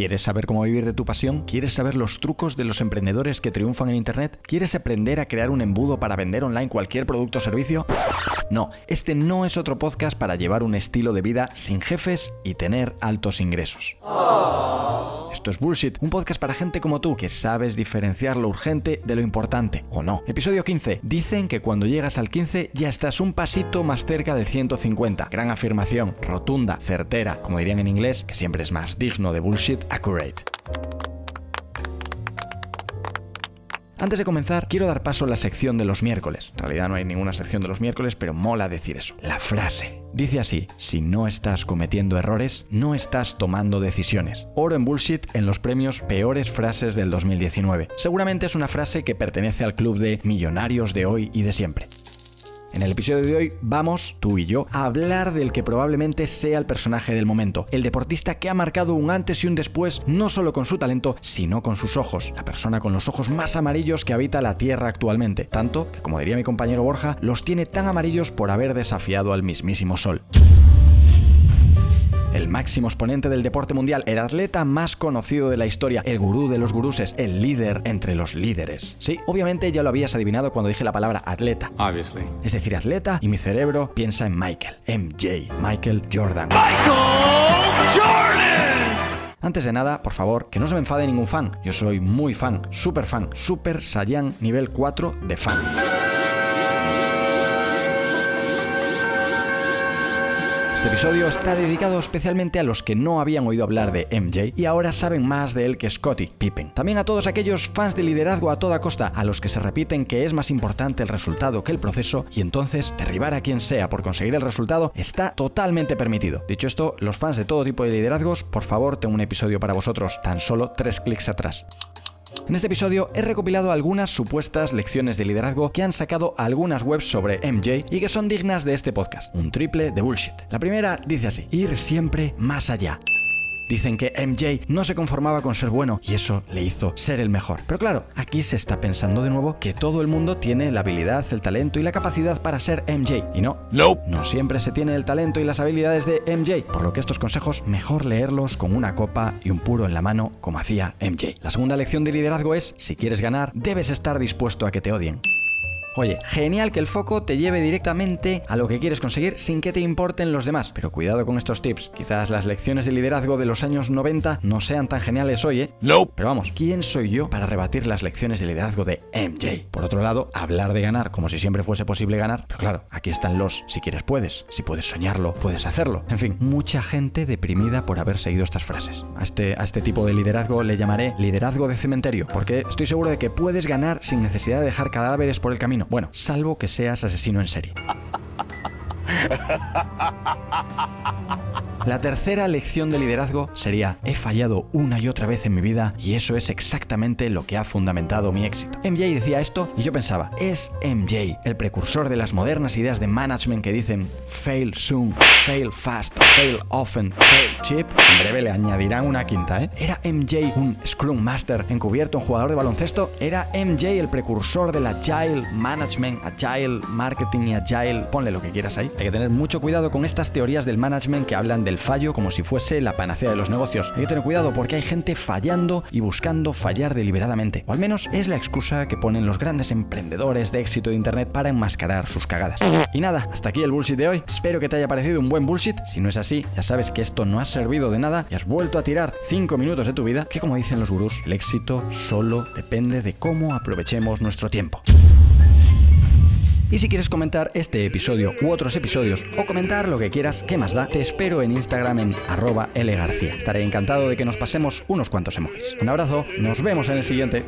¿Quieres saber cómo vivir de tu pasión? ¿Quieres saber los trucos de los emprendedores que triunfan en Internet? ¿Quieres aprender a crear un embudo para vender online cualquier producto o servicio? No, este no es otro podcast para llevar un estilo de vida sin jefes y tener altos ingresos. Esto es Bullshit, un podcast para gente como tú que sabes diferenciar lo urgente de lo importante, o no. Episodio 15. Dicen que cuando llegas al 15 ya estás un pasito más cerca del 150. Gran afirmación, rotunda, certera, como dirían en inglés, que siempre es más digno de bullshit, accurate. Antes de comenzar, quiero dar paso a la sección de los miércoles. En realidad no hay ninguna sección de los miércoles, pero mola decir eso. La frase. Dice así, si no estás cometiendo errores, no estás tomando decisiones. Oro en bullshit en los premios Peores Frases del 2019. Seguramente es una frase que pertenece al club de millonarios de hoy y de siempre. En el episodio de hoy vamos, tú y yo, a hablar del que probablemente sea el personaje del momento, el deportista que ha marcado un antes y un después no solo con su talento, sino con sus ojos, la persona con los ojos más amarillos que habita la Tierra actualmente, tanto que, como diría mi compañero Borja, los tiene tan amarillos por haber desafiado al mismísimo Sol máximo exponente del deporte mundial, el atleta más conocido de la historia, el gurú de los guruses, el líder entre los líderes. Sí, obviamente ya lo habías adivinado cuando dije la palabra atleta. Obviously. Es decir, atleta y mi cerebro piensa en Michael, MJ, Michael Jordan. Michael Jordan. Antes de nada, por favor, que no se me enfade ningún fan. Yo soy muy fan, super fan, super Saiyan nivel 4 de fan. Este episodio está dedicado especialmente a los que no habían oído hablar de MJ y ahora saben más de él que Scotty Pippen. También a todos aquellos fans de liderazgo a toda costa, a los que se repiten que es más importante el resultado que el proceso y entonces derribar a quien sea por conseguir el resultado está totalmente permitido. Dicho esto, los fans de todo tipo de liderazgos, por favor, tengo un episodio para vosotros, tan solo tres clics atrás. En este episodio he recopilado algunas supuestas lecciones de liderazgo que han sacado algunas webs sobre MJ y que son dignas de este podcast. Un triple de bullshit. La primera dice así, ir siempre más allá. Dicen que MJ no se conformaba con ser bueno y eso le hizo ser el mejor. Pero claro, aquí se está pensando de nuevo que todo el mundo tiene la habilidad, el talento y la capacidad para ser MJ. Y no, no, no siempre se tiene el talento y las habilidades de MJ, por lo que estos consejos mejor leerlos con una copa y un puro en la mano como hacía MJ. La segunda lección de liderazgo es, si quieres ganar, debes estar dispuesto a que te odien. Oye, genial que el foco te lleve directamente a lo que quieres conseguir sin que te importen los demás. Pero cuidado con estos tips. Quizás las lecciones de liderazgo de los años 90 no sean tan geniales hoy, ¿eh? No. Pero vamos, ¿quién soy yo para rebatir las lecciones de liderazgo de MJ? Por otro lado, hablar de ganar como si siempre fuese posible ganar. Pero claro, aquí están los si quieres puedes. Si puedes soñarlo, puedes hacerlo. En fin, mucha gente deprimida por haber seguido estas frases. A este, a este tipo de liderazgo le llamaré liderazgo de cementerio, porque estoy seguro de que puedes ganar sin necesidad de dejar cadáveres por el camino. Bueno, salvo que seas asesino en serie. La tercera lección de liderazgo sería, he fallado una y otra vez en mi vida y eso es exactamente lo que ha fundamentado mi éxito. MJ decía esto y yo pensaba, es MJ el precursor de las modernas ideas de management que dicen fail soon, fail fast, fail often, fail cheap. En breve le añadirán una quinta, ¿eh? ¿Era MJ un Scrum Master encubierto, un jugador de baloncesto? ¿Era MJ el precursor del Agile Management, Agile Marketing y Agile? Ponle lo que quieras ahí. Tener mucho cuidado con estas teorías del management que hablan de el fallo como si fuese la panacea de los negocios. Hay que tener cuidado porque hay gente fallando y buscando fallar deliberadamente. O al menos es la excusa que ponen los grandes emprendedores de éxito de Internet para enmascarar sus cagadas. Y nada, hasta aquí el bullshit de hoy. Espero que te haya parecido un buen bullshit. Si no es así, ya sabes que esto no ha servido de nada y has vuelto a tirar 5 minutos de tu vida, que como dicen los gurús, el éxito solo depende de cómo aprovechemos nuestro tiempo. Y si quieres comentar este episodio u otros episodios o comentar lo que quieras, ¿qué más da? Te espero en Instagram en arroba lgarcía. Estaré encantado de que nos pasemos unos cuantos emojis. Un abrazo, nos vemos en el siguiente.